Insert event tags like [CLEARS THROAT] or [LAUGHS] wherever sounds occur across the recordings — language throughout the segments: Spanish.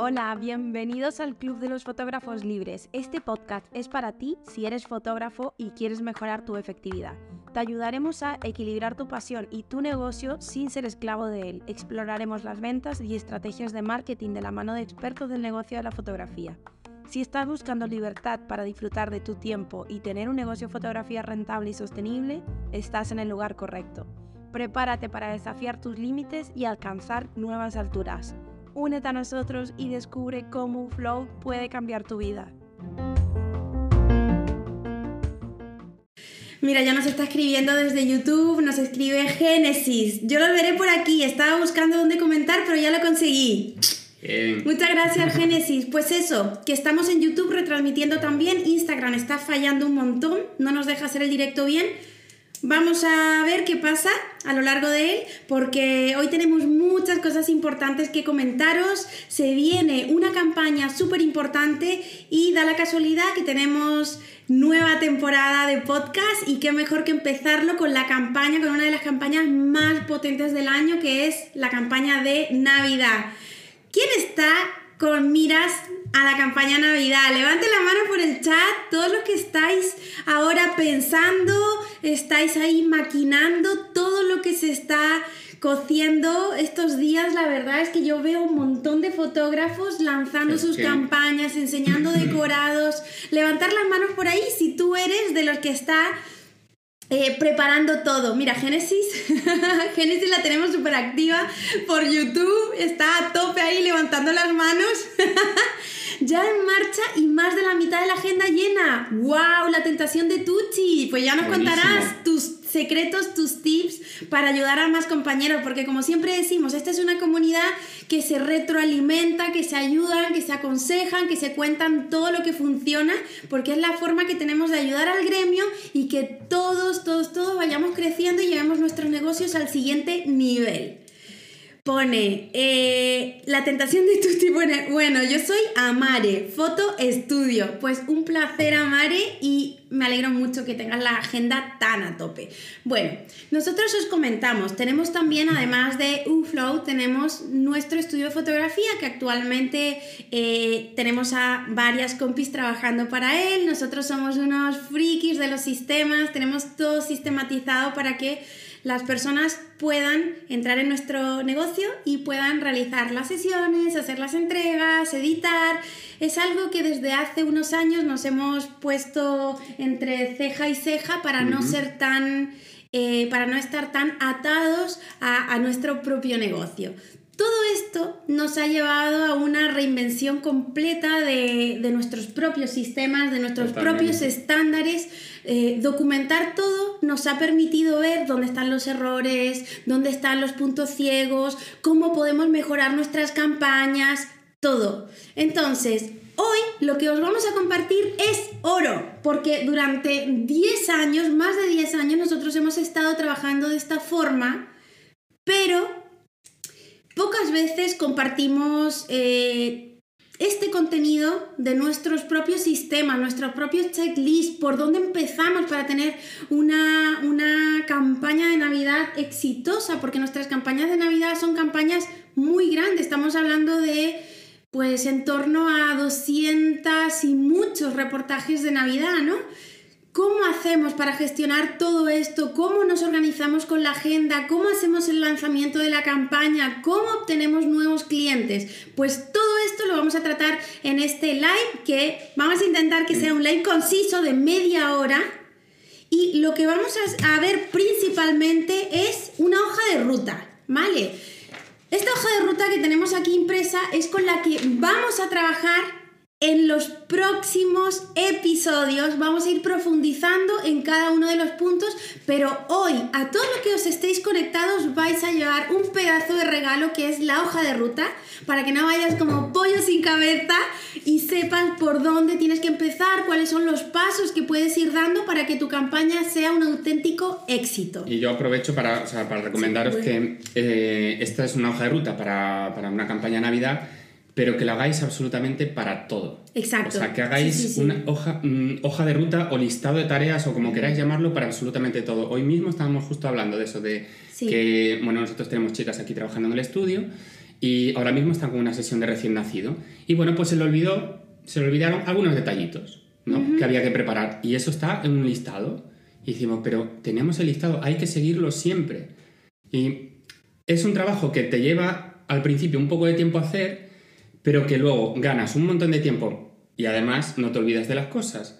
Hola, bienvenidos al Club de los Fotógrafos Libres. Este podcast es para ti si eres fotógrafo y quieres mejorar tu efectividad. Te ayudaremos a equilibrar tu pasión y tu negocio sin ser esclavo de él. Exploraremos las ventas y estrategias de marketing de la mano de expertos del negocio de la fotografía. Si estás buscando libertad para disfrutar de tu tiempo y tener un negocio de fotografía rentable y sostenible, estás en el lugar correcto. Prepárate para desafiar tus límites y alcanzar nuevas alturas. Únete a nosotros y descubre cómo un flow puede cambiar tu vida. Mira, ya nos está escribiendo desde YouTube, nos escribe Génesis. Yo lo veré por aquí, estaba buscando dónde comentar, pero ya lo conseguí. Muchas gracias, Génesis. Pues eso, que estamos en YouTube retransmitiendo también. Instagram está fallando un montón, no nos deja hacer el directo bien. Vamos a ver qué pasa a lo largo de él, porque hoy tenemos muchas cosas importantes que comentaros. Se viene una campaña súper importante y da la casualidad que tenemos nueva temporada de podcast y qué mejor que empezarlo con la campaña, con una de las campañas más potentes del año, que es la campaña de Navidad. ¿Quién está con miras a la campaña Navidad. Levante la mano por el chat, todos los que estáis ahora pensando, estáis ahí maquinando todo lo que se está cociendo estos días. La verdad es que yo veo un montón de fotógrafos lanzando sus campañas, enseñando [CLEARS THROAT] decorados. Levantar las manos por ahí si tú eres de los que está eh, preparando todo. Mira, Génesis, [LAUGHS] Génesis la tenemos súper activa por YouTube, está a tope ahí levantando las manos. [LAUGHS] ya en marcha y más de la mitad de la agenda llena. ¡Wow! La tentación de Tucci. Pues ya nos contarás tus secretos, tus tips para ayudar a más compañeros, porque como siempre decimos, esta es una comunidad que se retroalimenta, que se ayudan, que se aconsejan, que se cuentan todo lo que funciona, porque es la forma que tenemos de ayudar al gremio y que todos, todos, todos vayamos creciendo y llevemos nuestros negocios al siguiente nivel pone eh, la tentación de Tutti pone, bueno, yo soy Amare, foto estudio. Pues un placer, Amare, y me alegro mucho que tengas la agenda tan a tope. Bueno, nosotros os comentamos, tenemos también, además de UFlow, tenemos nuestro estudio de fotografía que actualmente eh, tenemos a varias compis trabajando para él. Nosotros somos unos frikis de los sistemas, tenemos todo sistematizado para que las personas puedan entrar en nuestro negocio y puedan realizar las sesiones, hacer las entregas, editar. Es algo que desde hace unos años nos hemos puesto entre ceja y ceja para no ser tan... Eh, para no estar tan atados a, nuestro propio negocio. Todo esto nos ha llevado a una reinvención completa de, nuestros propios sistemas, de nuestros propios estándares eh, documentar todo nos ha permitido ver dónde están los errores, dónde están los puntos ciegos, cómo podemos mejorar nuestras campañas, todo. Entonces, hoy lo que os vamos a compartir es oro, porque durante 10 años, más de 10 años, nosotros hemos estado trabajando de esta forma, pero pocas veces compartimos eh, este contenido de nuestros propios sistemas, nuestros propios checklists, por dónde empezamos para tener una, una, campaña de Navidad exitosa, porque nuestras campañas de Navidad son campañas muy grandes, estamos hablando de pues en torno a 200 y muchos reportajes de Navidad, ¿no? ¿Cómo hacemos para gestionar todo esto? ¿Cómo nos organizamos con la agenda? ¿Cómo hacemos el lanzamiento de la campaña? ¿Cómo obtenemos nuevos clientes? Pues todo esto lo vamos a tratar en este live que vamos a intentar que sea un live conciso de media hora. Y lo que vamos a ver principalmente es una hoja de ruta, ¿vale? Esta hoja de ruta que tenemos aquí impresa es con la que vamos a trabajar en los próximos episodios vamos a ir profundizando en cada uno de los puntos, pero hoy a todos los que os estéis conectados vais a llevar un pedazo de regalo que es la hoja de ruta para que no vayas como pollo sin cabeza y sepas por dónde tienes que empezar, cuáles son los pasos que puedes ir dando para que tu campaña sea un auténtico éxito. Y yo aprovecho para, para recomendaros que eh, esta es una hoja de ruta para, para una campaña Navidad pero que lo hagáis absolutamente para todo. Exacto. O sea, que hagáis una hoja, mm, hoja de ruta o listado de tareas o como queráis llamarlo para absolutamente todo. Hoy mismo estábamos justo hablando de eso, de que, bueno, nosotros tenemos chicas aquí trabajando en el estudio y ahora mismo están con una sesión de recién nacido. Y bueno, pues se le olvidó, se le olvidaron algunos detallitos, ¿no? Que había que preparar. Y eso está en un listado. Y decimos, pero tenemos el listado, hay que seguirlo siempre. Y es un trabajo que te lleva al principio un poco de tiempo a hacer, pero que luego ganas un montón de tiempo y además no te olvidas de las cosas.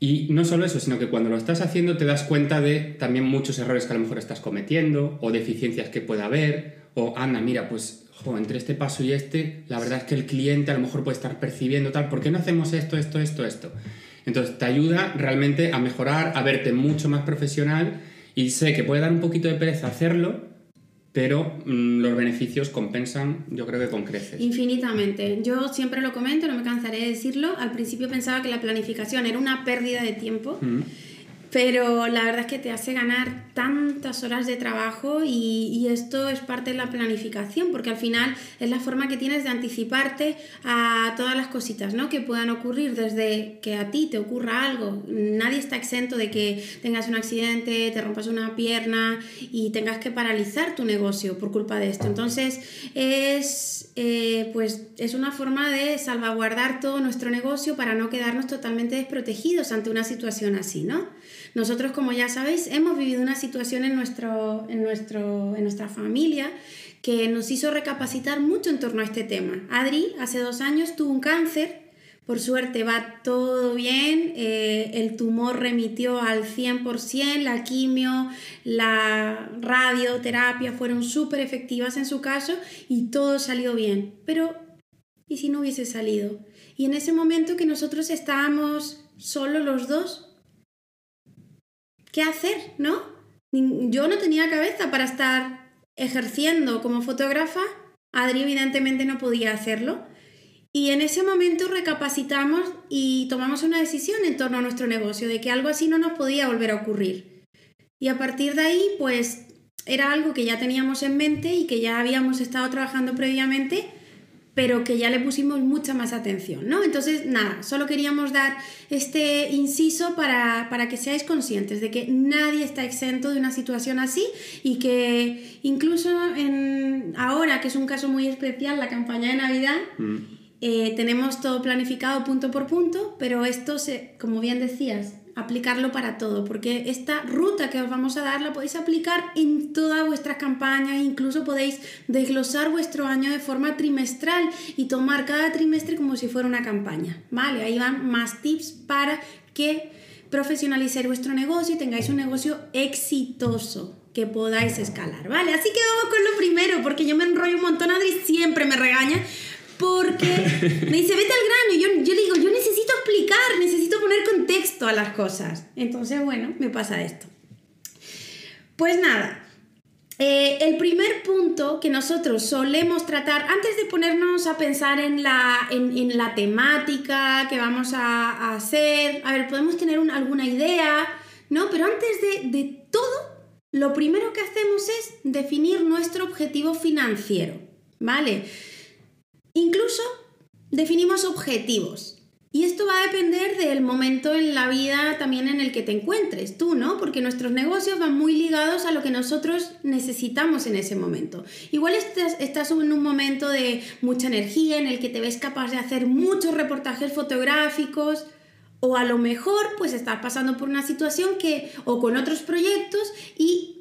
Y no solo eso, sino que cuando lo estás haciendo te das cuenta de también muchos errores que a lo mejor estás cometiendo o deficiencias que puede haber o anda, mira, pues entre este paso y este, la verdad es que el cliente a lo mejor puede estar percibiendo tal, ¿por qué no hacemos esto, esto, esto, esto? Entonces te ayuda realmente a mejorar, a verte mucho más profesional y sé que puede dar un poquito de pereza hacerlo, pero mm, los beneficios compensan, yo creo que con creces. Infinitamente. Yo siempre lo comento, no me cansaré de decirlo. Al principio pensaba que la planificación era una pérdida de tiempo. Mm pero la verdad es que te hace ganar tantas horas de trabajo y, esto es parte de la planificación, porque al final es la forma que tienes de anticiparte a todas las cositas ¿no? que puedan ocurrir, desde que a ti te ocurra algo. Nadie está exento de que tengas un accidente, te rompas una pierna y tengas que paralizar tu negocio por culpa de esto. Entonces es, eh, pues, es una forma de salvaguardar todo nuestro negocio para no quedarnos totalmente desprotegidos ante una situación así, ¿no? Nosotros, como ya sabéis, hemos vivido una situación en, nuestro, en, nuestro, en nuestra familia que nos hizo recapacitar mucho en torno a este tema. Adri hace dos años tuvo un cáncer, por suerte va todo bien, eh, el tumor remitió al 100%, la quimio, la radioterapia fueron súper efectivas en su caso y todo salió bien. Pero, ¿y si no hubiese salido? Y en ese momento que nosotros estábamos solo los dos, qué hacer, ¿no? Yo no tenía cabeza para estar ejerciendo como fotógrafa, Adri evidentemente no podía hacerlo. Y en ese momento recapacitamos y tomamos una decisión en torno a nuestro negocio, de que algo así no nos podía volver a ocurrir. Y a partir de ahí, pues era algo que ya teníamos en mente y que ya habíamos estado trabajando previamente pero que ya le pusimos mucha más atención, ¿no? Entonces, nada, solo queríamos dar este inciso para, que seáis conscientes de que nadie está exento de una situación así y que incluso en, ahora, que es un caso muy especial, la campaña de Navidad, mm. eh, tenemos todo planificado punto por punto, pero esto, se, como bien decías, aplicarlo para todo, porque esta ruta que os vamos a dar la podéis aplicar en todas vuestras campañas, incluso podéis desglosar vuestro año de forma trimestral y tomar cada trimestre como si fuera una campaña, ¿vale? Ahí van más tips para que profesionalicéis vuestro negocio y tengáis un negocio exitoso que podáis escalar, ¿vale? Así que vamos con lo primero, porque yo me enrollo un montón, Adri siempre me regaña, porque [LAUGHS] me dice, vete al grano. Y yo, yo le digo, yo necesito explicar, necesito poner contexto a las cosas. Entonces, bueno, me pasa esto. Pues nada, eh, el primer punto que nosotros solemos tratar, antes de ponernos a pensar en la, en, la temática que vamos a, hacer, a ver, podemos tener alguna idea, ¿no? Pero antes de, de todo, lo primero que hacemos es definir nuestro objetivo financiero, ¿vale? Incluso definimos objetivos. Y esto va a depender del momento en la vida también en el que te encuentres tú, ¿no? Porque nuestros negocios van muy ligados a lo que nosotros necesitamos en ese momento. Igual estás, estás en un momento de mucha energía en el que te ves capaz de hacer muchos reportajes fotográficos, o a lo mejor pues estás pasando por una situación que o con otros proyectos y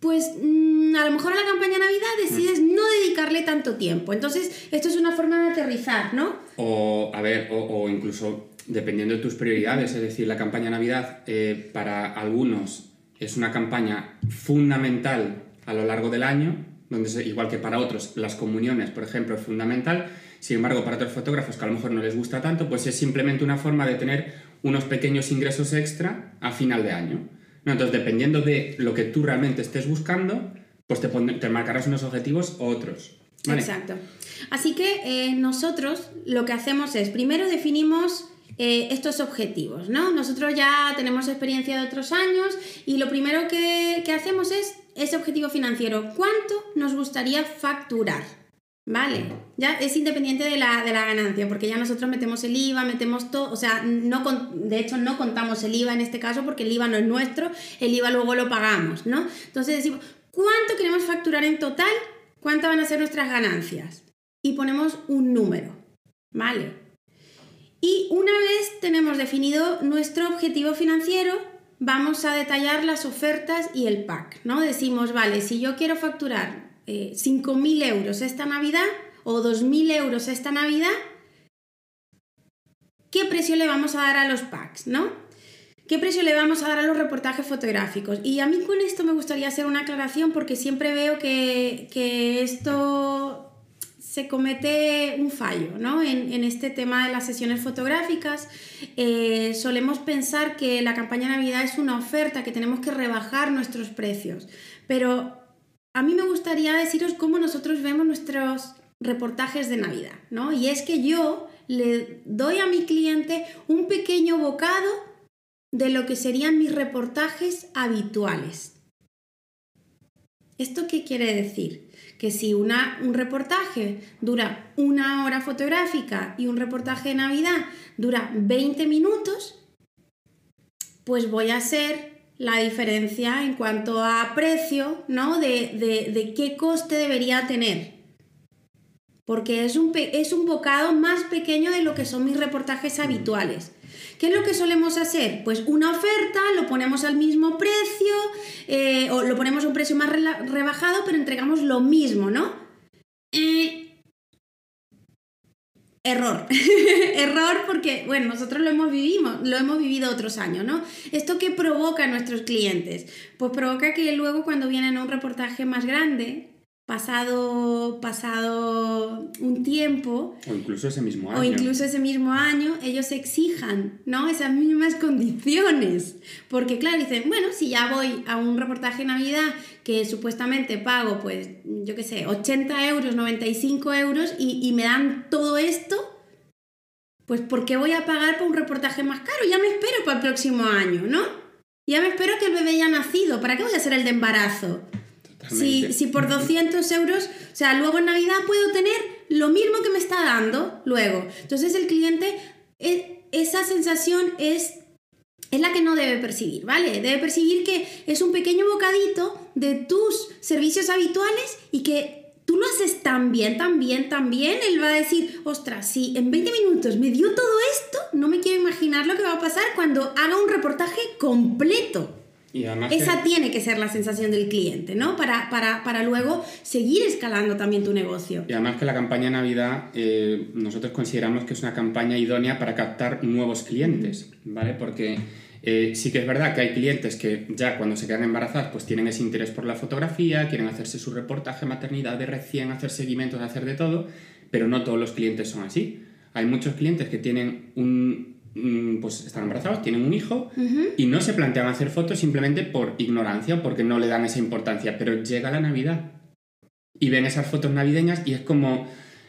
pues mm, a lo mejor a la campaña Navidad decides no dedicarle tanto tiempo. Entonces, esto es una forma de aterrizar, ¿no? O, a ver, o, incluso dependiendo de tus prioridades, es decir, la campaña Navidad eh, para algunos es una campaña fundamental a lo largo del año, donde igual que para otros las comuniones, por ejemplo, es fundamental. Sin embargo, para otros fotógrafos que a lo mejor no les gusta tanto, pues es simplemente una forma de tener unos pequeños ingresos extra a final de año. Entonces, dependiendo de lo que tú realmente estés buscando, pues te, te marcarás unos objetivos u otros. Exacto. Así que eh, nosotros lo que hacemos es, primero definimos eh, estos objetivos, ¿no? Nosotros ya tenemos experiencia de otros años y lo primero que, que hacemos es ese objetivo financiero. ¿Cuánto nos gustaría facturar? Vale, ya es independiente de la, de la, ganancia, porque ya nosotros metemos el IVA, metemos todo, o sea, no de hecho no contamos el IVA en este caso porque el IVA no es nuestro, el IVA luego lo pagamos, ¿no? Entonces decimos, ¿cuánto queremos facturar en total? ¿Cuántas van a ser nuestras ganancias? Y ponemos un número, ¿vale? Y una vez tenemos definido nuestro objetivo financiero, vamos a detallar las ofertas y el pack, ¿no? Decimos, vale, si yo quiero facturar 5.000 eh, euros esta Navidad o 2.000 euros esta Navidad, ¿qué precio le vamos a dar a los packs, no? ¿Qué precio le vamos a dar a los reportajes fotográficos? Y a mí con esto me gustaría hacer una aclaración porque siempre veo que, esto se comete un fallo ¿no? en, este tema de las sesiones fotográficas. Eh, solemos pensar que la campaña Navidad es una oferta, que tenemos que rebajar nuestros precios, pero a mí me gustaría deciros cómo nosotros vemos nuestros reportajes de Navidad, ¿no? Y es que yo le doy a mi cliente un pequeño bocado de lo que serían mis reportajes habituales. ¿Esto qué quiere decir? Que si una, un reportaje dura una hora fotográfica y un reportaje de Navidad dura 20 minutos, pues voy a ser la diferencia en cuanto a precio, ¿no? De, qué coste debería tener. Porque es un, es un bocado más pequeño de lo que son mis reportajes habituales. ¿Qué es lo que solemos hacer? Pues una oferta, lo ponemos al mismo precio, eh, o lo ponemos a un precio más rebajado, pero entregamos lo mismo, ¿no? Eh, Error. [LAUGHS] Error porque, bueno, nosotros lo hemos, vivido, lo hemos vivido otros años, ¿no? ¿Esto qué provoca a nuestros clientes? Pues provoca que luego cuando vienen a un reportaje más grande, pasado, pasado un tiempo. O incluso ese mismo año. O incluso ese mismo año, ellos exijan, ¿no? Esas mismas condiciones. Porque, claro, dicen, bueno, si ya voy a un reportaje de Navidad que supuestamente pago, pues, yo qué sé, 80 euros, 95 euros y, y me dan todo esto, pues, ¿por qué voy a pagar por un reportaje más caro? Ya me espero para el próximo año, ¿no? Ya me espero que el bebé haya nacido. ¿Para qué voy a hacer el de embarazo? Si, si por 200 euros, o sea, luego en Navidad puedo tener lo mismo que me está dando luego. Entonces el cliente, e, esa sensación es, es la que no debe percibir, ¿vale? Debe percibir que es un pequeño bocadito de tus servicios habituales y que tú lo haces tan bien, tan bien, tan bien, él va a decir, ostras, si en 20 minutos me dio todo esto, no me quiero imaginar lo que va a pasar cuando haga un reportaje completo. Esa tiene que ser la sensación del cliente, ¿no? Para, para, luego seguir escalando también tu negocio. Y además que la campaña Navidad eh, nosotros consideramos que es una campaña idónea para captar nuevos clientes, ¿vale? Porque eh, sí que es verdad que hay clientes que ya cuando se quedan embarazadas pues tienen ese interés por la fotografía, quieren hacerse su reportaje maternidad de recién, hacer seguimientos, hacer de todo, pero no todos los clientes son así. Hay muchos clientes que tienen un, pues están embarazados, tienen un hijo y no se plantean hacer fotos simplemente por ignorancia o porque no le dan esa importancia, pero llega la Navidad y ven esas fotos navideñas y es como,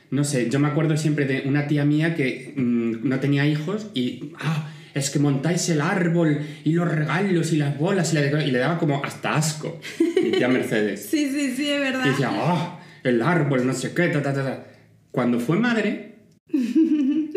no sé, yo me acuerdo siempre de una tía mía que mm, no tenía hijos y, ah, es que montáis el árbol y los regalos y las bolas y, le daba como hasta asco, mi [LAUGHS] tía Mercedes. sí, sí, sí, es verdad. Y decía, ah, el árbol, no sé qué, ta, ta, ta. Cuando fue madre, [LAUGHS]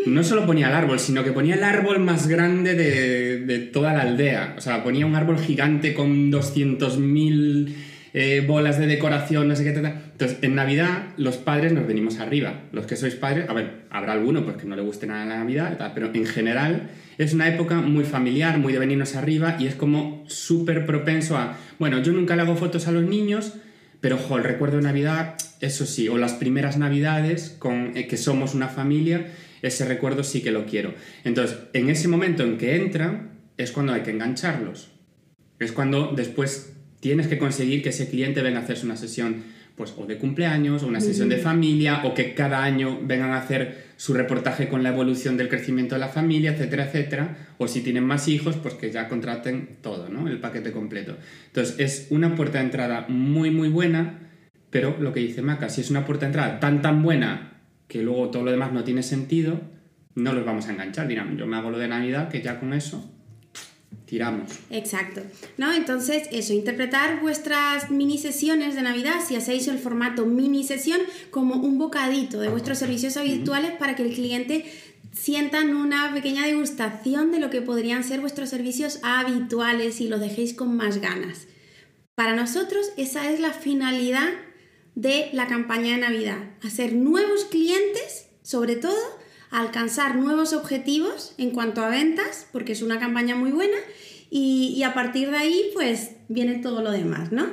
no solo ponía el árbol, sino que ponía el árbol más grande de, toda la aldea. O sea, ponía un árbol gigante con 200.000 eh, bolas de decoración, no sé qué. Tal. Entonces, en Navidad, los padres nos venimos arriba. Los que sois padres, a ver, habrá alguno pues, que no le guste nada la Navidad, pero en general es una época muy familiar, muy de venirnos arriba y es como súper propenso a. Bueno, yo nunca le hago fotos a los niños. Pero, ojo, el recuerdo de Navidad, eso sí, o las primeras Navidades, con, eh, que somos una familia, ese recuerdo sí que lo quiero. Entonces, en ese momento en que entran, es cuando hay que engancharlos. Es cuando después tienes que conseguir que ese cliente venga a hacerse una sesión pues o de cumpleaños o una sesión de familia o que cada año vengan a hacer su reportaje con la evolución del crecimiento de la familia, etcétera, etcétera, o si tienen más hijos, pues que ya contraten todo, ¿no? El paquete completo. Entonces, es una puerta de entrada muy muy buena, pero lo que dice Maca, si es una puerta de entrada tan tan buena que luego todo lo demás no tiene sentido, no los vamos a enganchar. Dirán, yo me hago lo de Navidad, que ya con eso. tiramos. Exacto. ¿No? Entonces, eso, interpretar vuestras mini sesiones de Navidad, si hacéis el formato mini sesión, como un bocadito de vuestros servicios habituales para que el cliente sientan una pequeña degustación de lo que podrían ser vuestros servicios habituales y lo dejéis con más ganas. Para nosotros esa es la finalidad de la campaña de Navidad, hacer nuevos clientes, sobre todo, alcanzar nuevos objetivos en cuanto a ventas, porque es una campaña muy buena, y, a partir de ahí pues viene todo lo demás, ¿no?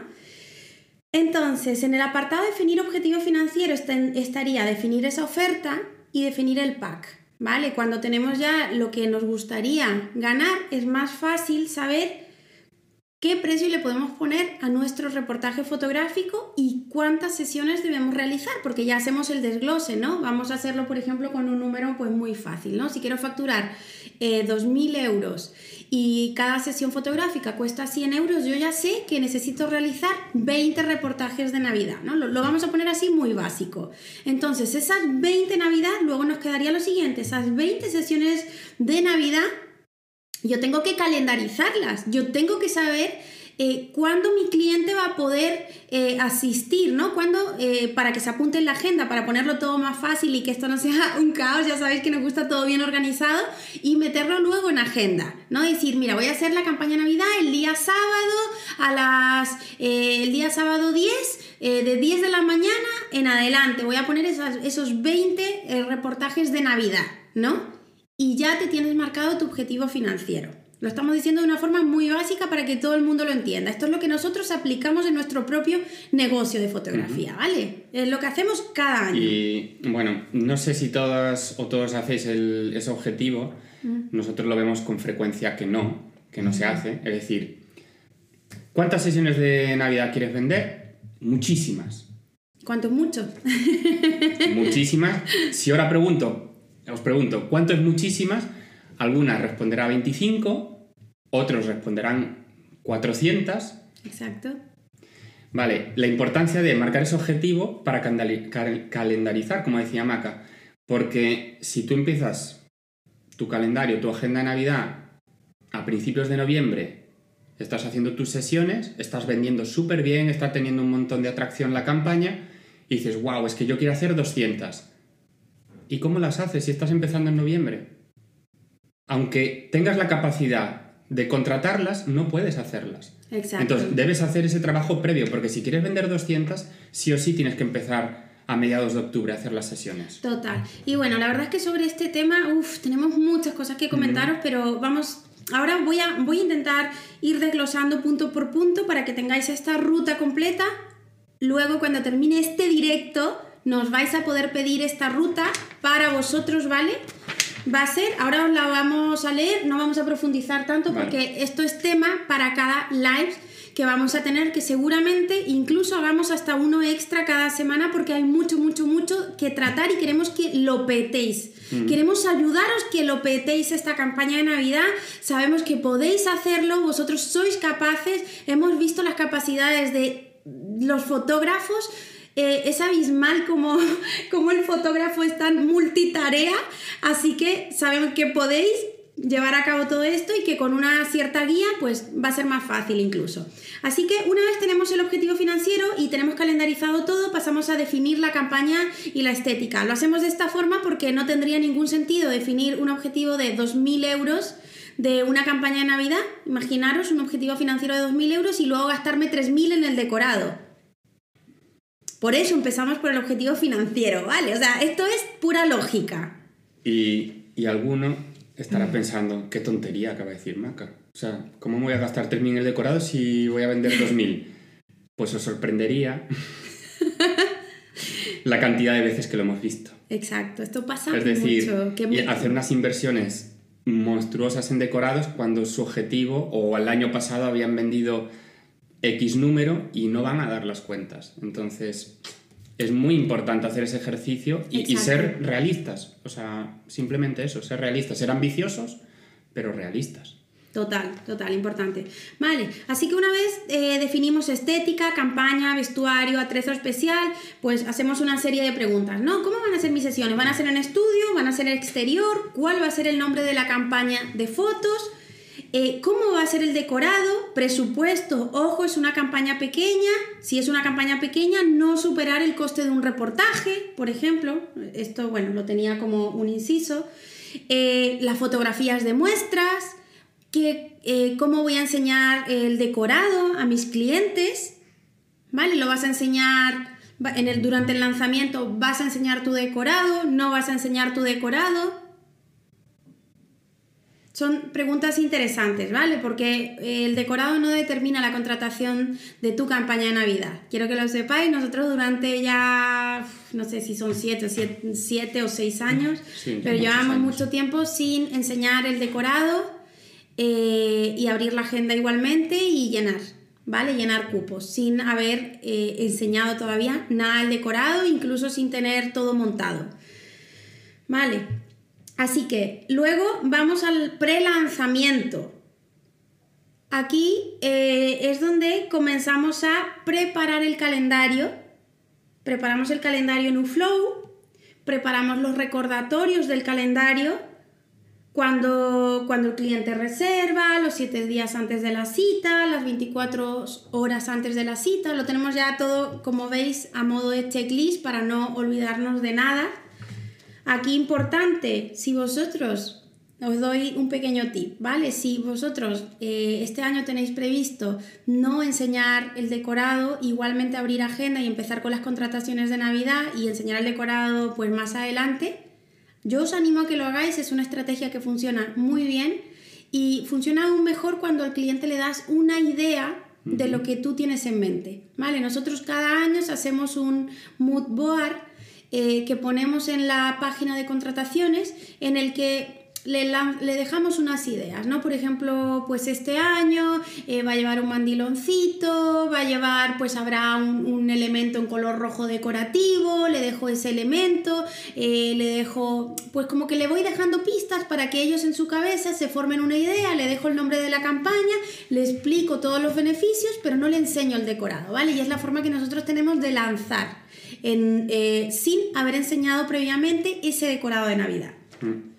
Entonces, en el apartado definir objetivo financiero estaría definir esa oferta y definir el pack. ¿vale? Cuando tenemos ya lo que nos gustaría ganar, es más fácil saber qué precio le podemos poner a nuestro reportaje fotográfico y cuántas sesiones debemos realizar, porque ya hacemos el desglose, ¿no? Vamos a hacerlo, por ejemplo, con un número pues muy fácil, ¿no? Si quiero facturar 2.000 eh, euros y cada sesión fotográfica cuesta 100 euros, yo ya sé que necesito realizar 20 reportajes de Navidad, ¿no? Lo, vamos a poner así muy básico. Entonces, esas 20 Navidad, luego nos quedaría lo siguiente, esas 20 sesiones de Navidad, yo tengo que calendarizarlas, yo tengo que saber eh, cuándo mi cliente va a poder eh, asistir, ¿no? Cuándo, eh, para que se apunte en la agenda, para ponerlo todo más fácil y que esto no sea [LAUGHS] un caos, ya sabéis que nos gusta todo bien organizado, y meterlo luego en agenda, ¿no? Decir, mira, voy a hacer la campaña Navidad el día sábado a las, el día sábado 10, de 10 de la mañana en adelante, voy a poner esos 20 reportajes de Navidad, ¿no? Y ya te tienes marcado tu objetivo financiero. Lo estamos diciendo de una forma muy básica para que todo el mundo lo entienda. Esto es lo que nosotros aplicamos en nuestro propio negocio de fotografía, ¿vale? Es lo que hacemos cada año. Y bueno, no sé si todas o todos hacéis ese objetivo. Nosotros lo vemos con frecuencia que no, que no se hace. Es decir, ¿cuántas sesiones de Navidad quieres vender? Muchísimas. ¿Cuánto es mucho? [LAUGHS] Muchísimas. Si ahora pregunto, os pregunto, ¿cuánto es muchísimas? Algunas responderá 25, otros responderán 400. Exacto. Vale, la importancia de marcar ese objetivo para calendarizar, como decía Maca, porque si tú empiezas tu calendario, tu agenda de Navidad a principios de noviembre, estás haciendo tus sesiones, estás vendiendo súper bien, está teniendo un montón de atracción la campaña, y dices, wow, es que yo quiero hacer 200. ¿Y cómo las haces si estás empezando en noviembre? Aunque tengas la capacidad de contratarlas, no puedes hacerlas. Exacto. Entonces, debes hacer ese trabajo previo, porque si quieres vender 200, sí o sí tienes que empezar a mediados de octubre a hacer las sesiones. Total. Y bueno, la verdad es que sobre este tema, uff, tenemos muchas cosas que comentaros, pero vamos, ahora voy a, voy a intentar ir desglosando punto por punto para que tengáis esta ruta completa. Luego, cuando termine este directo, nos vais a poder pedir esta ruta para vosotros, ¿vale? va a ser, ahora os la vamos a leer, no vamos a profundizar tanto porque esto es tema para cada live que vamos a tener, que seguramente incluso hagamos hasta uno extra cada semana porque hay mucho, mucho, mucho que tratar y queremos que lo petéis. Mm. Queremos ayudaros que lo petéis esta campaña de Navidad. Sabemos que podéis hacerlo, vosotros sois capaces, hemos visto las capacidades de los fotógrafos eh, es abismal como, [LAUGHS] como el fotógrafo es tan multitarea, así que sabemos que podéis llevar a cabo todo esto y que con una cierta guía pues va a ser más fácil incluso. Así que una vez tenemos el objetivo financiero y tenemos calendarizado todo, pasamos a definir la campaña y la estética. Lo hacemos de esta forma porque no tendría ningún sentido definir un objetivo de 2.000 euros de una campaña de Navidad, imaginaros un objetivo financiero de 2.000 euros y luego gastarme 3.000 en el decorado por eso empezamos por el objetivo financiero, ¿vale? O sea, esto es pura lógica. Y, y alguno estará mm. pensando, qué tontería acaba de decir Maca. O sea, ¿cómo me voy a gastar 3.000 en el decorado si voy a vender 2.000? [LAUGHS] Pues os sorprendería [LAUGHS] la cantidad de veces que lo hemos visto. Exacto, esto pasa es decir, hacer unas inversiones monstruosas en decorados cuando su objetivo o el año pasado habían vendido X número y no van a dar las cuentas. Entonces, es muy importante hacer ese ejercicio y, ser realistas. O sea, simplemente eso, ser realistas, ser ambiciosos, pero realistas. Total, total, importante. Vale, así que una vez eh, definimos estética, campaña, vestuario, atrezo especial, pues hacemos una serie de preguntas, ¿no? ¿Cómo van a ser mis sesiones? ¿Van a ser en estudio? ¿Van a ser en exterior? ¿Cuál va a ser el nombre de la campaña de fotos? Eh, ¿Cómo va a ser el decorado? Presupuesto. Ojo, es una campaña pequeña. Si es una campaña pequeña, no superar el coste de un reportaje, por ejemplo. Esto, bueno, lo tenía como un inciso. Eh, las fotografías de muestras. Que, eh, ¿Cómo voy a enseñar el decorado a mis clientes? ¿Vale? Lo vas a enseñar en el, durante el lanzamiento. ¿Vas a enseñar tu decorado? ¿No vas a enseñar tu decorado? Son preguntas interesantes, ¿vale? Porque el decorado no determina la contratación de tu campaña de Navidad. Quiero que lo sepáis, nosotros durante ya, no sé si son siete, siete, o seis años, pero llevamos mucho tiempo sin enseñar el decorado eh, y abrir la agenda igualmente y llenar, ¿vale? Llenar cupos, sin haber eh, enseñado todavía nada del decorado, incluso sin tener todo montado. ¿Vale? Así que luego vamos al pre-lanzamiento. Aquí eh, es donde comenzamos a preparar el calendario. Preparamos el calendario en UFlow, preparamos los recordatorios del calendario cuando, cuando el cliente reserva, los 7 días antes de la cita, las 24 horas antes de la cita. Lo tenemos ya todo, como veis, a modo de checklist para no olvidarnos de nada. Aquí importante, si vosotros, os doy un pequeño tip, ¿vale? Si vosotros eh, este año tenéis previsto no enseñar el decorado, igualmente abrir agenda y empezar con las contrataciones de Navidad y enseñar el decorado pues más adelante, yo os animo a que lo hagáis, es una estrategia que funciona muy bien y funciona aún mejor cuando al cliente le das una idea de lo que tú tienes en mente, ¿vale? Nosotros cada año hacemos un mood board eh, que ponemos en la página de contrataciones en el que le, dejamos unas ideas, ¿no? Por ejemplo, pues este año eh, va a llevar un mandiloncito, va a llevar, pues habrá un, elemento en color rojo decorativo, le dejo ese elemento, eh, le dejo, pues como que le voy dejando pistas para que ellos en su cabeza se formen una idea, le dejo el nombre de la campaña, le explico todos los beneficios, pero no le enseño el decorado, ¿vale? Y es la forma que nosotros tenemos de lanzar eh, sin haber enseñado previamente ese decorado de Navidad. Mm.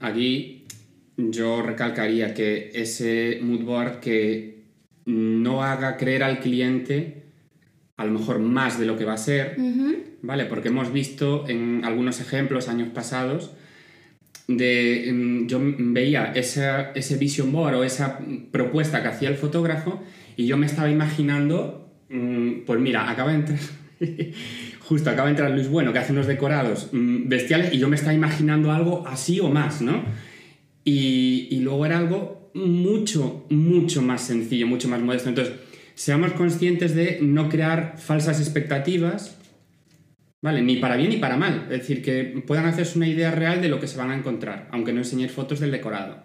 Aquí yo recalcaría que ese mood board que no haga creer al cliente a lo mejor más de lo que va a ser, ¿vale? Porque hemos visto en algunos ejemplos años pasados de mm, yo veía ese vision board o esa propuesta que hacía el fotógrafo y yo me estaba imaginando, mm, pues mira, acaba de entrar [LAUGHS] justo acaba de entrar Luis Bueno, que hace unos decorados mm, bestiales, y yo me estaba imaginando algo así o más, ¿no? Y, y, luego era algo mucho, mucho más sencillo, mucho más modesto. Entonces, seamos conscientes de no crear falsas expectativas, ¿vale? Ni para bien ni para mal. Es decir, que puedan hacerse una idea real de lo que se van a encontrar, aunque no enseñéis fotos del decorado,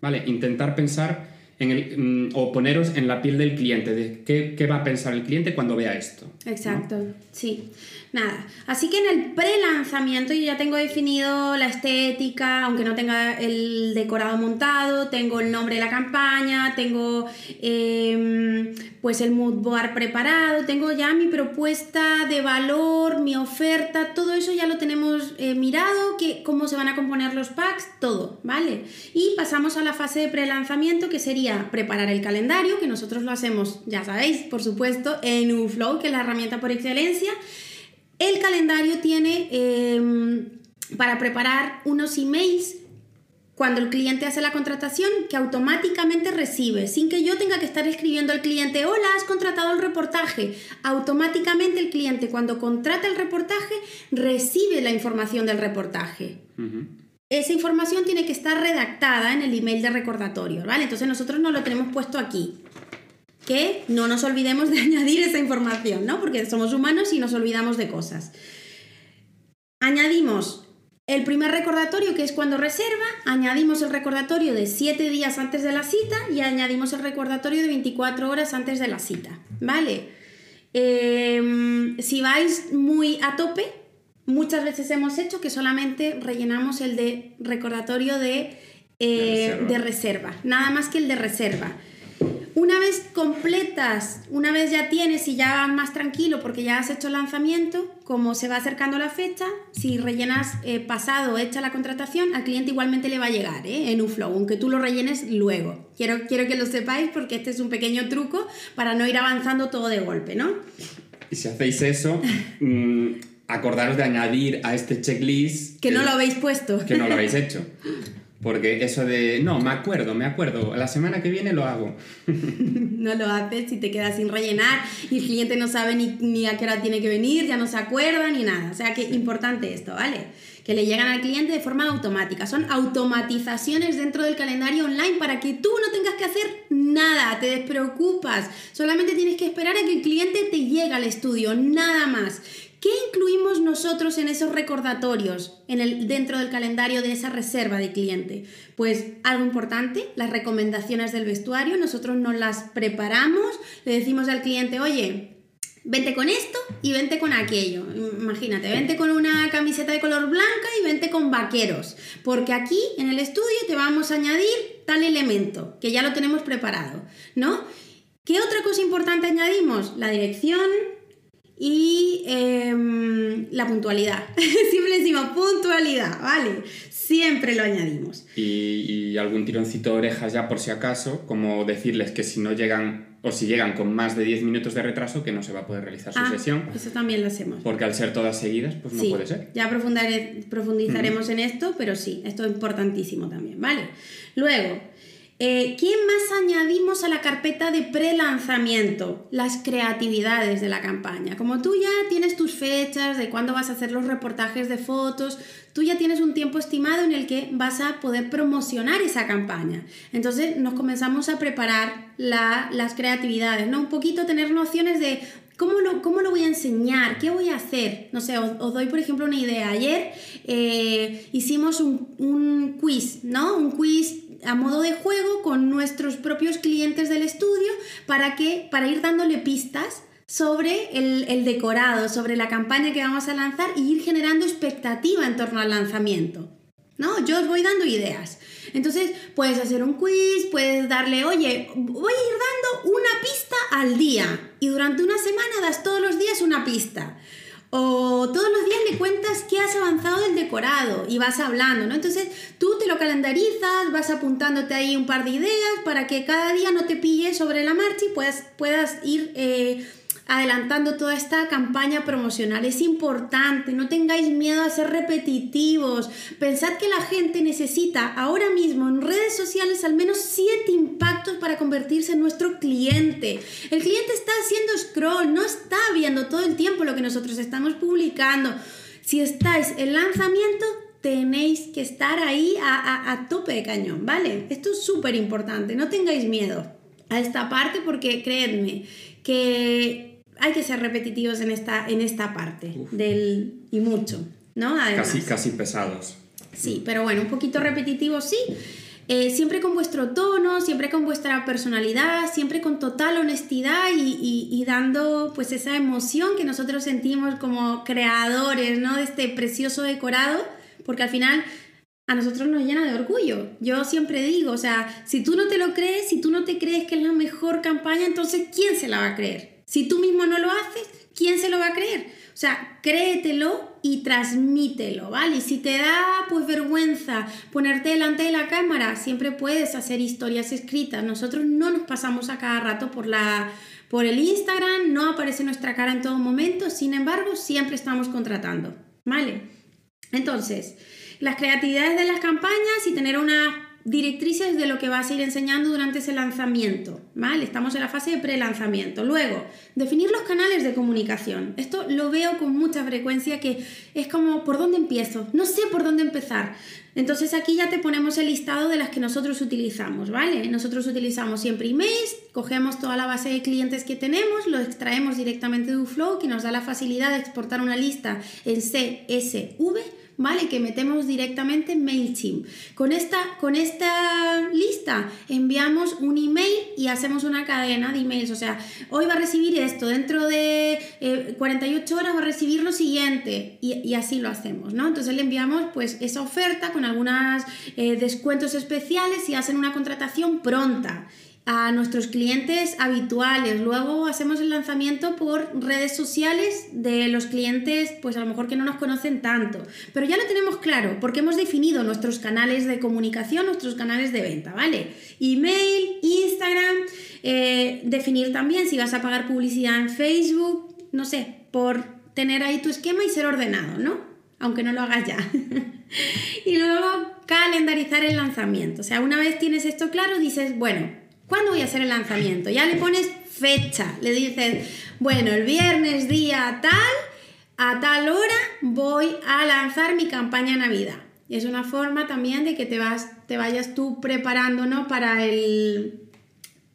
¿vale? Intentar pensar en el, mm, o poneros en la piel del cliente, de qué, qué, va a pensar el cliente cuando vea esto. Exacto, sí. Nada, así que en el pre-lanzamiento yo ya tengo definido la estética, aunque no tenga el decorado montado, tengo el nombre de la campaña, tengo em, pues el mood board preparado, tengo ya mi propuesta de valor, mi oferta, todo eso ya lo tenemos eh, mirado, que, cómo se van a componer los packs, todo, ¿vale? Y pasamos a la fase de pre-lanzamiento que sería preparar el calendario, que nosotros lo hacemos, ya sabéis, por supuesto, en UFlow, que es la herramienta por excelencia. El calendario tiene em, para preparar unos emails cuando el cliente hace la contratación que automáticamente recibe, sin que yo tenga que estar escribiendo al cliente, hola, has contratado el reportaje. Automáticamente el cliente cuando contrata el reportaje recibe la información del reportaje. Esa información tiene que estar redactada en el email de recordatorio, ¿vale? Entonces nosotros no lo tenemos puesto aquí que no nos olvidemos de [LAUGHS] añadir esa información, ¿no? Porque somos humanos y nos olvidamos de cosas. Añadimos el primer recordatorio, que es cuando reserva, añadimos el recordatorio de 7 días antes de la cita y añadimos el recordatorio de 24 horas antes de la cita, ¿vale? Em, si vais muy a tope, muchas veces hemos hecho que solamente rellenamos el de recordatorio de, eh, de reserva, nada más que el de reserva. Una vez completas, una vez ya tienes y ya más tranquilo porque ya has hecho el lanzamiento, como se va acercando la fecha, si rellenas eh, pasado, hecha la contratación, al cliente igualmente le va a llegar ¿eh? en Uflow, aunque tú lo rellenes luego. Quiero, quiero que lo sepáis porque este es un pequeño truco para no ir avanzando todo de golpe, ¿no? Y si hacéis eso, [LAUGHS] mm, acordaros de añadir a este checklist... Que no lo habéis puesto. Que no lo habéis [LAUGHS] hecho. Porque eso de, no, me acuerdo, me acuerdo, la semana que viene lo hago. [LAUGHS] no lo haces y te quedas sin rellenar y el cliente no sabe ni, ni, a qué hora tiene que venir, ya no se acuerda ni nada. O sea que importante esto, ¿vale? Que le llegan al cliente de forma automática. Son automatizaciones dentro del calendario online para que tú no tengas que hacer nada, te despreocupas. Solamente tienes que esperar a que el cliente te llegue al estudio, nada más. ¿Qué incluimos nosotros en esos recordatorios en el, dentro del calendario de esa reserva de cliente? Pues algo importante, las recomendaciones del vestuario, nosotros nos las preparamos, le decimos al cliente, oye, vente con esto y vente con aquello. Imagínate, vente con una camiseta de color blanca y vente con vaqueros, porque aquí en el estudio te vamos a añadir tal elemento, que ya lo tenemos preparado, ¿no? ¿Qué otra cosa importante añadimos? La dirección, y em, la puntualidad. [LAUGHS] Siempre decimos puntualidad, ¿vale? Siempre lo añadimos. Y, algún tironcito de orejas ya por si acaso, como decirles que si no llegan o si llegan con más de 10 minutos de retraso, que no se va a poder realizar su ah, sesión. Eso también lo hacemos. Porque al ser todas seguidas, pues no puede ser. Ya profundizaremos en esto, pero sí, esto es importantísimo también, ¿vale? Luego, eh, ¿Qué más añadimos a la carpeta de pre-lanzamiento? Las creatividades de la campaña. Como tú ya tienes tus fechas de cuándo vas a hacer los reportajes de fotos, tú ya tienes un tiempo estimado en el que vas a poder promocionar esa campaña. Entonces nos comenzamos a preparar las creatividades, ¿no? Un poquito tener nociones de ¿Cómo lo, ¿Cómo lo, voy a enseñar? ¿Qué voy a hacer? No sé, os, doy por ejemplo una idea. Ayer eh, hicimos un, un, quiz, ¿no? Un quiz a modo de juego con nuestros propios clientes del estudio para, que, para ir dándole pistas sobre el, decorado, sobre la campaña que vamos a lanzar y ir generando expectativa en torno al lanzamiento. ¿No? Yo os voy dando ideas. Entonces, puedes hacer un quiz, puedes darle, oye, voy a ir dando una pista al día y durante una semana das todos los días una pista. O todos los días le cuentas que has avanzado del decorado y vas hablando, ¿no? Entonces tú te lo calendarizas, vas apuntándote ahí un par de ideas para que cada día no te pille sobre la marcha y puedas, puedas ir eh, adelantando toda esta campaña promocional. Es importante, no tengáis miedo a ser repetitivos. Pensad que la gente necesita ahora mismo en redes sociales al menos 7 impactos para convertirse en nuestro cliente. El cliente está haciendo scroll, no está viendo todo el tiempo lo que nosotros estamos publicando. Si estáis en lanzamiento, tenéis que estar ahí a, a tope de cañón, ¿vale? Esto es súper importante, no tengáis miedo a esta parte porque creedme que hay que ser repetitivos en esta, en esta parte del, y mucho, ¿no? casi, casi pesados. Sí, pero bueno, un poquito repetitivo sí. Eh, siempre con vuestro tono, siempre con vuestra personalidad, siempre con total honestidad y, y, dando pues esa emoción que nosotros sentimos como creadores ¿no? de este precioso decorado, porque al final a nosotros nos llena de orgullo. Yo siempre digo, o sea, si tú no te lo crees, si tú no te crees que es la mejor campaña, entonces ¿quién se la va a creer? Si tú mismo no lo haces, ¿quién se lo va a creer? O sea, créetelo y transmítelo, ¿vale? Y si te da pues vergüenza ponerte delante de la cámara, siempre puedes hacer historias escritas. Nosotros no nos pasamos a cada rato por la por el Instagram, no aparece nuestra cara en todo momento, sin embargo, siempre estamos contratando, ¿vale? Entonces, las creatividades de las campañas y tener una directrices de lo que vas a ir enseñando durante ese lanzamiento, ¿vale? Estamos en la fase de pre-lanzamiento. Luego, definir los canales de comunicación. Esto lo veo con mucha frecuencia que es como, ¿por dónde empiezo? No sé por dónde empezar. Entonces aquí ya te ponemos el listado de las que nosotros utilizamos, ¿vale? Nosotros utilizamos siempre emails, cogemos toda la base de clientes que tenemos, lo extraemos directamente de UFlow, que nos da la facilidad de exportar una lista en CSV ¿vale? Que metemos directamente en MailChimp. Con esta, con esta lista enviamos un email y hacemos una cadena de emails. O sea, hoy va a recibir esto, dentro de 48 eh, horas va a recibir lo siguiente y, así lo hacemos, ¿no? Entonces le enviamos pues esa oferta con algunos eh, descuentos especiales y hacen una contratación pronta. A nuestros clientes habituales. Luego hacemos el lanzamiento por redes sociales de los clientes, pues a lo mejor que no nos conocen tanto. Pero ya lo tenemos claro, porque hemos definido nuestros canales de comunicación, nuestros canales de venta, ¿vale? Email, Instagram, eh, definir también si vas a pagar publicidad en Facebook, no sé, por tener ahí tu esquema y ser ordenado, ¿no? Aunque no lo hagas ya. [LAUGHS] y luego calendarizar el lanzamiento. O sea, una vez tienes esto claro, dices, bueno, ¿Cuándo voy a hacer el lanzamiento? Ya le pones fecha, le dices, bueno, el viernes día tal, a tal hora voy a lanzar mi campaña Navidad. Y es una forma también de que te, vas, te vayas tú preparando ¿no? para, el,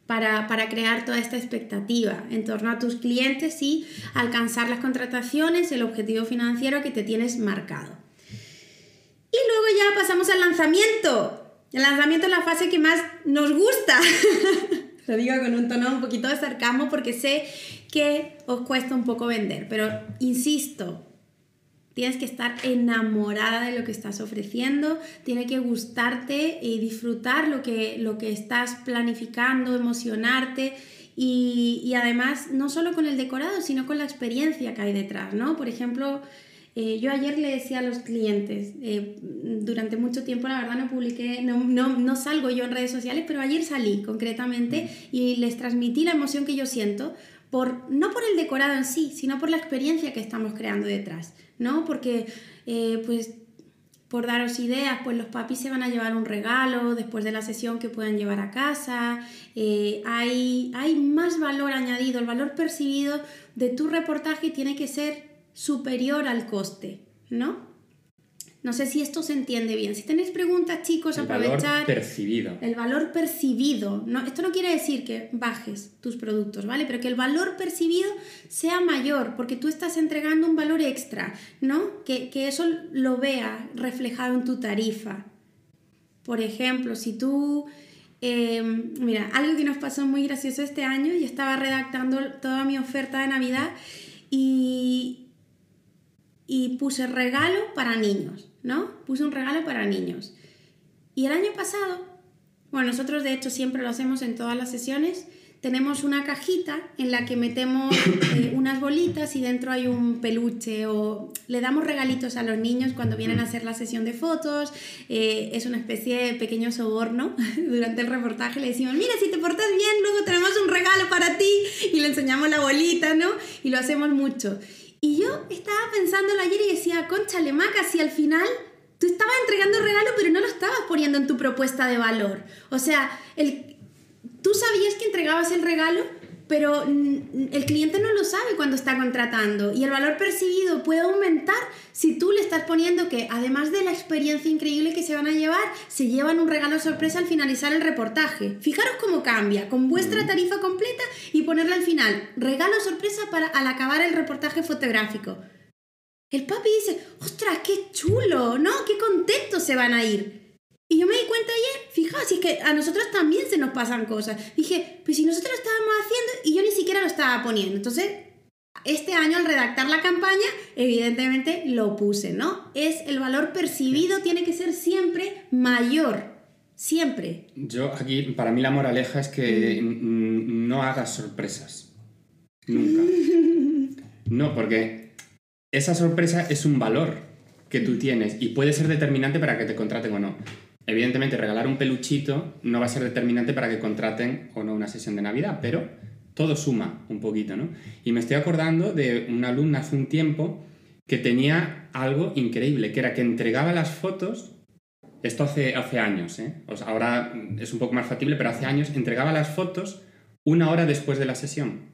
para, para, crear toda esta expectativa en torno a tus clientes y alcanzar las contrataciones, el objetivo financiero que te tienes marcado. Y luego ya pasamos al lanzamiento. El lanzamiento es la fase que más nos gusta. [LAUGHS] Lo digo con un tono un poquito de sarcasmo porque sé que os cuesta un poco vender, pero insisto, tienes que estar enamorada de lo que estás ofreciendo, tiene que gustarte y disfrutar lo que, lo que estás planificando, emocionarte y, y además no solo con el decorado, sino con la experiencia que hay detrás, ¿no? Por ejemplo, eh, yo ayer le decía a los clientes, eh, durante mucho tiempo la verdad no publiqué, no, no, no, salgo yo en redes sociales, pero ayer salí concretamente y les transmití la emoción que yo siento, por, no por el decorado en sí, sino por la experiencia que estamos creando detrás, ¿no? Porque, eh, pues, por daros ideas, pues los papis se van a llevar un regalo después de la sesión que puedan llevar a casa, hay, hay más valor añadido, el valor percibido de tu reportaje tiene que ser superior al coste, ¿no? No sé si esto se entiende bien. Si tenéis preguntas, chicos, el aprovechar. El valor percibido. El valor percibido. No, esto no quiere decir que bajes tus productos, ¿vale? Pero que el valor percibido sea mayor, porque tú estás entregando un valor extra, ¿no? Que, eso lo vea reflejado en tu tarifa. Por ejemplo, si tú. Em, mira, algo que nos pasó muy gracioso este año, y estaba redactando toda mi oferta de Navidad y, y puse regalo para niños, ¿no? Puse un regalo para niños. Y el año pasado, bueno, nosotros de hecho siempre lo hacemos en todas las sesiones, tenemos una cajita en la que metemos [COUGHS] eh, unas bolitas y dentro hay un peluche o le damos regalitos a los niños cuando vienen a hacer la sesión de fotos. Eh, es una especie de pequeño soborno. [LAUGHS] Durante el reportaje le decimos, mira, si te portas bien, luego tenemos un regalo para ti y le enseñamos la bolita, ¿no? Y lo hacemos mucho. Y yo estaba pensándolo ayer y decía, concha, maca, si al final tú estabas entregando regalo, pero no lo estabas poniendo en tu propuesta de valor. O sea, el, tú sabías que entregabas el regalo, pero el cliente no lo sabe cuando está contratando y el valor percibido puede aumentar si tú le estás poniendo que además de la experiencia increíble que se van a llevar, se llevan un regalo sorpresa al finalizar el reportaje. Fijaros cómo cambia, con vuestra tarifa completa y ponerle al final regalo sorpresa para al acabar el reportaje fotográfico. El papi dice, ostras, qué chulo, ¿no? Qué contentos se van a ir. Y yo me di cuenta ayer, fijaos, si es que a nosotros también se nos pasan cosas. Dije, pues si nosotros lo estábamos haciendo y yo ni siquiera lo estaba poniendo. Entonces, este año al redactar la campaña, evidentemente lo puse, ¿no? Es el valor percibido tiene que ser siempre mayor. Siempre. Yo aquí, para mí la moraleja es que mm. no hagas sorpresas. Nunca. [LAUGHS] no, porque esa sorpresa es un valor que tú tienes y puede ser determinante para que te contraten o no. Evidentemente, regalar un peluchito no va a ser determinante para que contraten o no una sesión de Navidad, pero todo suma un poquito, ¿no? Y me estoy acordando de una alumna hace un tiempo que tenía algo increíble, que era que entregaba las fotos, esto hace, hace años, ¿eh? ahora es un poco más factible, pero hace años entregaba las fotos una hora después de la sesión.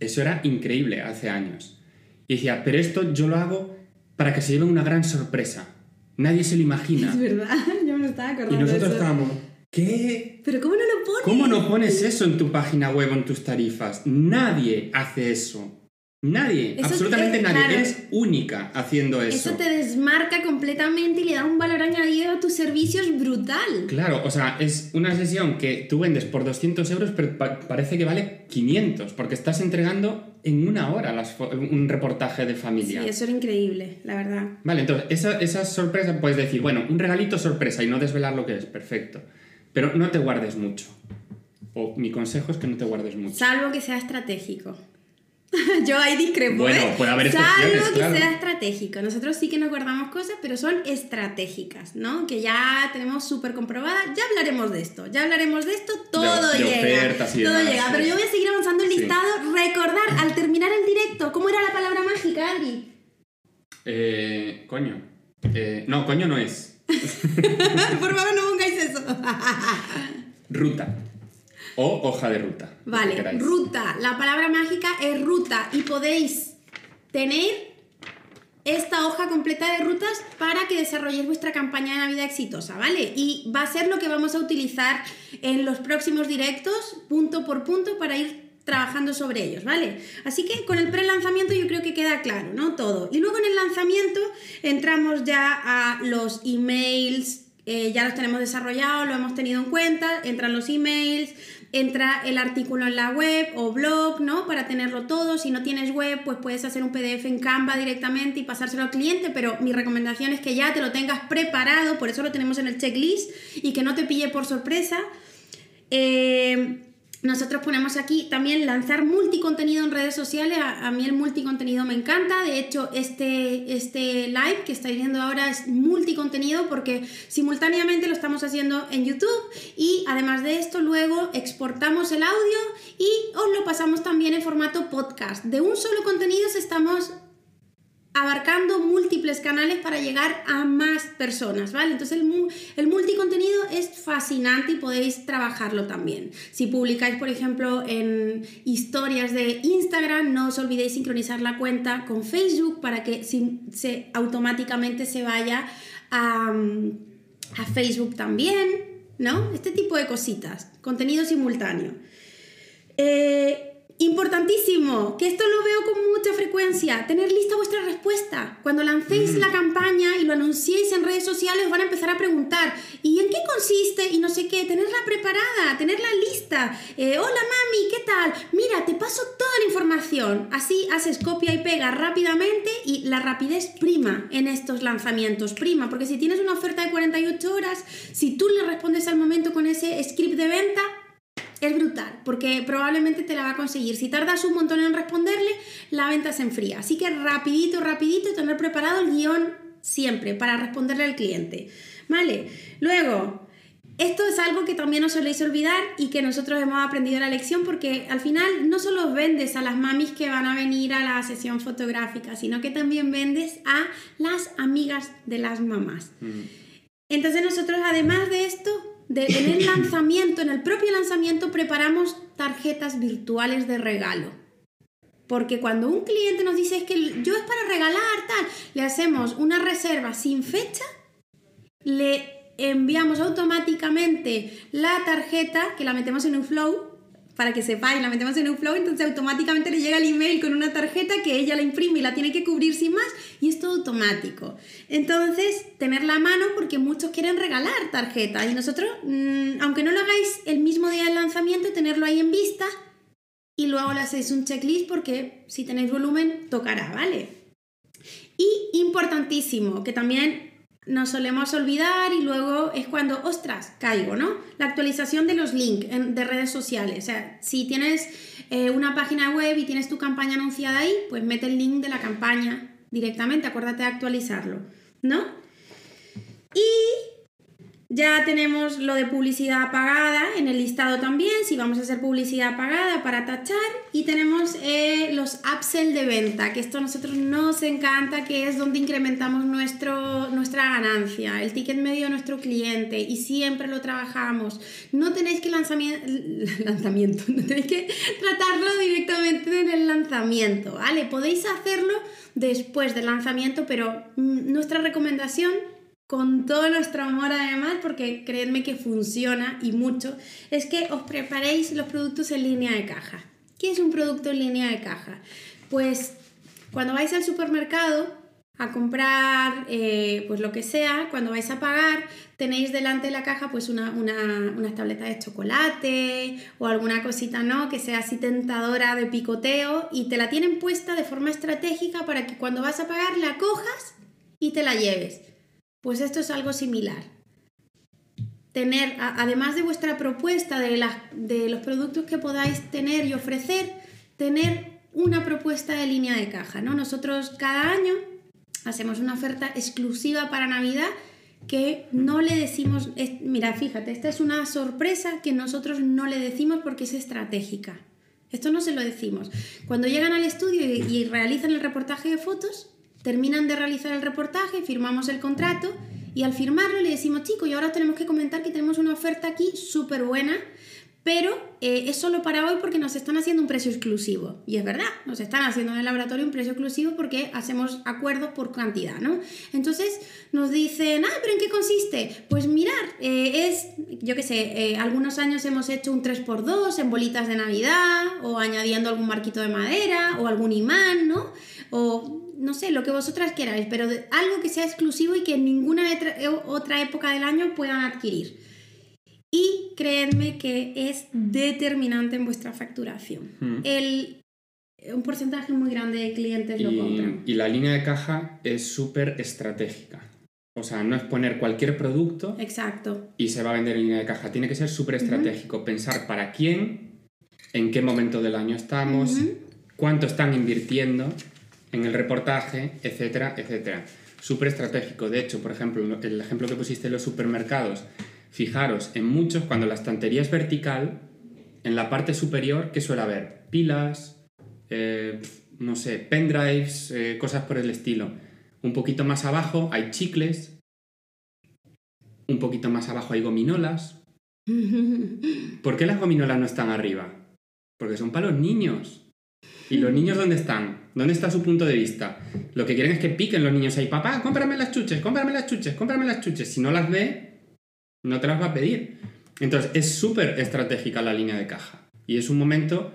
Eso era increíble hace años. Y decía, pero esto yo lo hago para que se lleve una gran sorpresa. Nadie se lo imagina. Es verdad, [LAUGHS] yo me lo estaba acordando. Y nosotros estábamos, ¿qué? ¿Pero cómo no lo pones? ¿Cómo no pones eso en tu página web o en tus tarifas? Nadie hace eso. Nadie, absolutamente nadie. Eres única haciendo eso. Eso te desmarca completamente y le da un valor añadido a tus servicios brutal. Claro, o sea, es una sesión que tú vendes por 200 euros, pero parece que vale 500, porque estás entregando en una hora un reportaje de familia. Sí, eso era increíble, la verdad. Vale, entonces, esa, esa sorpresa puedes decir, bueno, un regalito sorpresa y no desvelar lo que es, perfecto. Pero no te guardes mucho. O mi consejo es que no te guardes mucho. Salvo que sea estratégico. [LAUGHS] Yo ahí discrepo. Bueno, ¿eh? puede haber Salvo que sea estratégico. Nosotros sí que nos guardamos cosas, pero son estratégicas, ¿no? Que ya tenemos súper comprobadas. Ya hablaremos de esto. Ya hablaremos de esto. Todo llega. todo llega. Pero yo voy a seguir avanzando el listado. Recordar al terminar el directo, ¿cómo era la palabra mágica, Adri? Eh, coño. Eh, no, coño no es. [LAUGHS] Por favor, no pongáis eso. ruta. O hoja de ruta. Vale, ruta. La palabra mágica es ruta y podéis tener esta hoja completa de rutas para que desarrolléis vuestra campaña de Navidad exitosa, ¿vale? Y va a ser lo que vamos a utilizar en los próximos directos, punto por punto, para ir trabajando sobre ellos, ¿vale? Así que con el pre-lanzamiento yo creo que queda claro, ¿no? Todo. Y luego en el lanzamiento entramos ya a los emails, eh, ya los tenemos desarrollados, lo hemos tenido en cuenta, entran los emails, entra el artículo en la web o blog, ¿no? Para tenerlo todo. Si no tienes web, pues puedes hacer un PDF en Canva directamente y pasárselo al cliente, pero mi recomendación es que ya te lo tengas preparado, por eso lo tenemos en el checklist y que no te pille por sorpresa. Eh, nosotros ponemos aquí también lanzar multicontenido en redes sociales. A, mí el multicontenido me encanta. De hecho, este, este live que estáis viendo ahora es multicontenido porque simultáneamente lo estamos haciendo en YouTube y además de esto luego exportamos el audio y os lo pasamos también en formato podcast. De un solo contenido estamos abarcando múltiples canales para llegar a más personas, ¿vale? Entonces el, el, multicontenido es fascinante y podéis trabajarlo también. Si publicáis, por ejemplo, en historias de Instagram, no os olvidéis sincronizar la cuenta con Facebook para que automáticamente se vaya a, a Facebook también, ¿no? Este tipo de cositas, contenido simultáneo. Eh, Importantísimo, que esto lo veo con mucha frecuencia, tener lista vuestra respuesta. Cuando lancéis la campaña y lo anunciéis en redes sociales, van a empezar a preguntar, ¿y en qué consiste? Y no sé qué, tenerla preparada, tenerla lista. Eh, Hola mami, ¿qué tal? Mira, te paso toda la información. Así haces copia y pega rápidamente y la rapidez prima en estos lanzamientos, prima, porque si tienes una oferta de 48 horas, si tú le respondes al momento con ese script de venta, es brutal, porque probablemente te la va a conseguir. Si tardas un montón en responderle, la venta se enfría. Así que rapidito, rapidito, tener preparado el guion siempre para responderle al cliente. ¿Vale? Luego, esto es algo que también os soléis olvidar y que nosotros hemos aprendido la lección porque al final no solo vendes a las mamis que van a venir a la sesión fotográfica, sino que también vendes a las amigas de las mamás. Mm. Entonces nosotros además de esto en el lanzamiento, en el propio lanzamiento, preparamos tarjetas virtuales de regalo. Porque cuando un cliente nos dice es que yo es para regalar, tal, le hacemos una reserva sin fecha, le enviamos automáticamente la tarjeta, que la metemos en un flow, para que sepáis, la metemos en un flow, entonces automáticamente le llega el email con una tarjeta que ella la imprime y la tiene que cubrir sin más y es todo automático. Entonces, tenerla a mano porque muchos quieren regalar tarjetas y nosotros, mm, aunque no lo hagáis el mismo día del lanzamiento, tenerlo ahí en vista y luego le hacéis un checklist porque si tenéis volumen, tocará, ¿vale? Y importantísimo, que también nos solemos olvidar y luego es cuando, ostras, caigo, ¿no? La actualización de los links de redes sociales. O sea, si tienes eh, una página web y tienes tu campaña anunciada ahí, pues mete el link de la campaña directamente, acuérdate de actualizarlo, ¿no? Y ya tenemos lo de publicidad pagada en el listado también, si vamos a hacer publicidad pagada para tachar. Y tenemos eh, los upsell de venta, que esto a nosotros nos encanta, que es donde incrementamos nuestro, nuestra ganancia, el ticket medio de nuestro cliente y siempre lo trabajamos. No tenéis que lanzamiento, [LAUGHS] lanzamiento, no tenéis que tratarlo directamente en el lanzamiento, ¿vale? Podéis hacerlo después del lanzamiento, pero mm, nuestra recomendación con todo nuestro amor además, porque creedme que funciona y mucho, es que os preparéis los productos en línea de caja. ¿Qué es un producto en línea de caja? Pues cuando vais al supermercado a comprar eh, pues lo que sea, cuando vais a pagar, tenéis delante de la caja pues una, una, una tableta de chocolate o alguna cosita no que sea así tentadora de picoteo y te la tienen puesta de forma estratégica para que cuando vas a pagar la cojas y te la lleves. Pues esto es algo similar. tener, además de vuestra propuesta, de, de los productos que podáis tener y ofrecer, tener una propuesta de línea de caja, ¿no? Nosotros cada año hacemos una oferta exclusiva para Navidad que no le decimos, mira, fíjate, esta es una sorpresa que nosotros no le decimos porque es estratégica. Esto no se lo decimos. Cuando llegan al estudio y, realizan el reportaje de fotos, terminan de realizar el reportaje, firmamos el contrato y al firmarlo le decimos, chicos, y ahora tenemos que comentar que tenemos una oferta aquí súper buena pero eh, es solo para hoy porque nos están haciendo un precio exclusivo. Y es verdad, nos están haciendo en el laboratorio un precio exclusivo porque hacemos acuerdos por cantidad, ¿no? Entonces nos dicen, ah, pero ¿en qué consiste? Pues mirar, eh, es, yo qué sé, eh, algunos años hemos hecho un 3x2 en bolitas de Navidad, o añadiendo algún marquito de madera, o algún imán, ¿no? O no sé, lo que vosotras queráis, pero algo que sea exclusivo y que en ninguna otra época del año puedan adquirir y creedme que es determinante en vuestra facturación. Hmm. El, un porcentaje muy grande de clientes lo compran. Y la línea de caja es súper estratégica. O sea, no es poner cualquier producto Exacto. y se va a vender en línea de caja. Tiene que ser súper estratégico. Pensar para quién, en qué momento del año estamos, cuánto están invirtiendo en el reportaje, etcétera, etcétera. Súper estratégico. De hecho, por ejemplo, el ejemplo que pusiste en los supermercados, Fijaros, en muchos, cuando la estantería es vertical, en la parte superior, ¿qué suele haber? Pilas, eh, no sé, pendrives, eh, cosas por el estilo. Un poquito más abajo hay chicles, un poquito más abajo hay gominolas. [LAUGHS] ¿Por qué las gominolas no están arriba? Porque son para los niños. ¿Y los niños dónde están? ¿Dónde está su punto de vista? Lo que quieren es que piquen los niños ahí, papá, cómprame las chuches, cómprame las chuches, cómprame las chuches. Si no las ve, no te las va a pedir. Entonces, es súper estratégica la línea de caja. Y es un momento,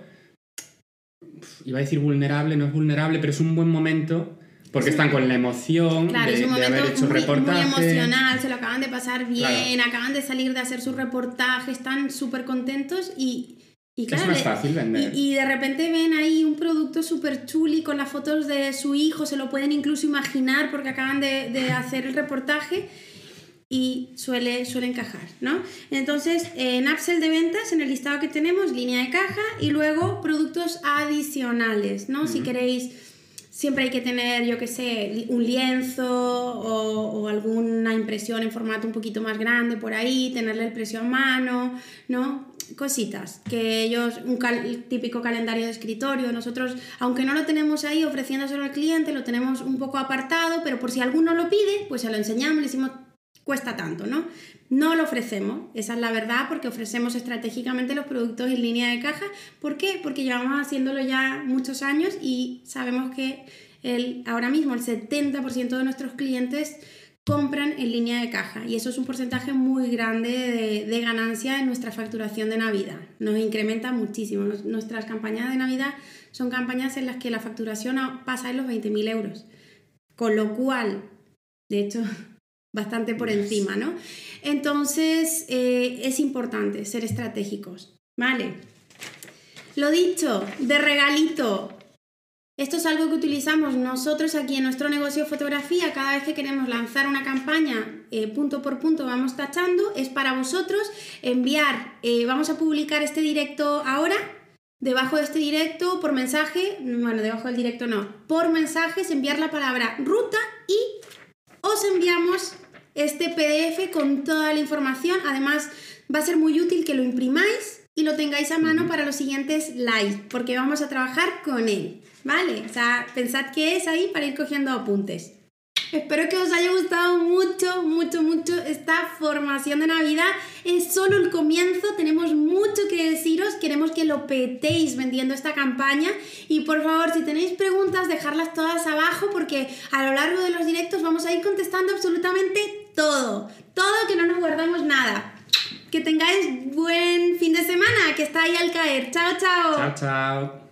iba a decir vulnerable, no es vulnerable, pero es un buen momento porque están con la emoción de, haber hecho muy, reportaje. Muy emocional, se lo acaban de pasar bien, acaban de salir de hacer su reportaje, están súper contentos y, y claro, es más fácil vender. Y, de repente ven ahí un producto súper chuli con las fotos de su hijo, se lo pueden incluso imaginar porque acaban de, de hacer el reportaje y suele, suele encajar, ¿no? Entonces, en upsell de ventas, en el listado que tenemos, línea de caja y luego productos adicionales, ¿no? Si queréis, siempre hay que tener, yo qué sé, un lienzo o, o, alguna impresión en formato un poquito más grande por ahí, tenerle el precio a mano, ¿no? Cositas, que ellos, un típico calendario de escritorio, nosotros, aunque no lo tenemos ahí ofreciéndoselo al cliente, lo tenemos un poco apartado, pero por si alguno lo pide, pues se lo enseñamos, le decimos, cuesta tanto, ¿no? No lo ofrecemos, esa es la verdad, porque ofrecemos estratégicamente los productos en línea de caja. ¿Por qué? Porque llevamos haciéndolo ya muchos años y sabemos que el, ahora mismo el 70% de nuestros clientes compran en línea de caja y eso es un porcentaje muy grande de, de, ganancia en nuestra facturación de Navidad. Nos incrementa muchísimo. Nuestras campañas de Navidad son campañas en las que la facturación pasa en los 20.000 euros. Con lo cual, de hecho, [LAUGHS] bastante por encima, ¿no? Entonces eh, es importante ser estratégicos, ¿vale? Lo dicho, de regalito. Esto es algo que utilizamos nosotros aquí en nuestro negocio de fotografía. Cada vez que queremos lanzar una campaña, eh, punto por punto vamos tachando. Es para vosotros enviar, eh, vamos a publicar este directo ahora. Debajo de este directo, por mensaje, bueno, debajo del directo no, por mensajes enviar la palabra ruta y os enviamos este PDF con toda la información. Además, va a ser muy útil que lo imprimáis y lo tengáis a mano para los siguientes live, porque vamos a trabajar con él, ¿vale? O sea, pensad que es ahí para ir cogiendo apuntes. Espero que os haya gustado mucho, mucho, mucho esta formación de Navidad. Es solo el comienzo, tenemos mucho que deciros, queremos que lo petéis vendiendo esta campaña y por favor, si tenéis preguntas, dejarlas todas abajo porque a lo largo de los directos vamos a ir contestando absolutamente todo, todo que no nos guardamos nada. Que tengáis buen fin de semana, que está ahí al caer. Chao, chao. Chao, chao.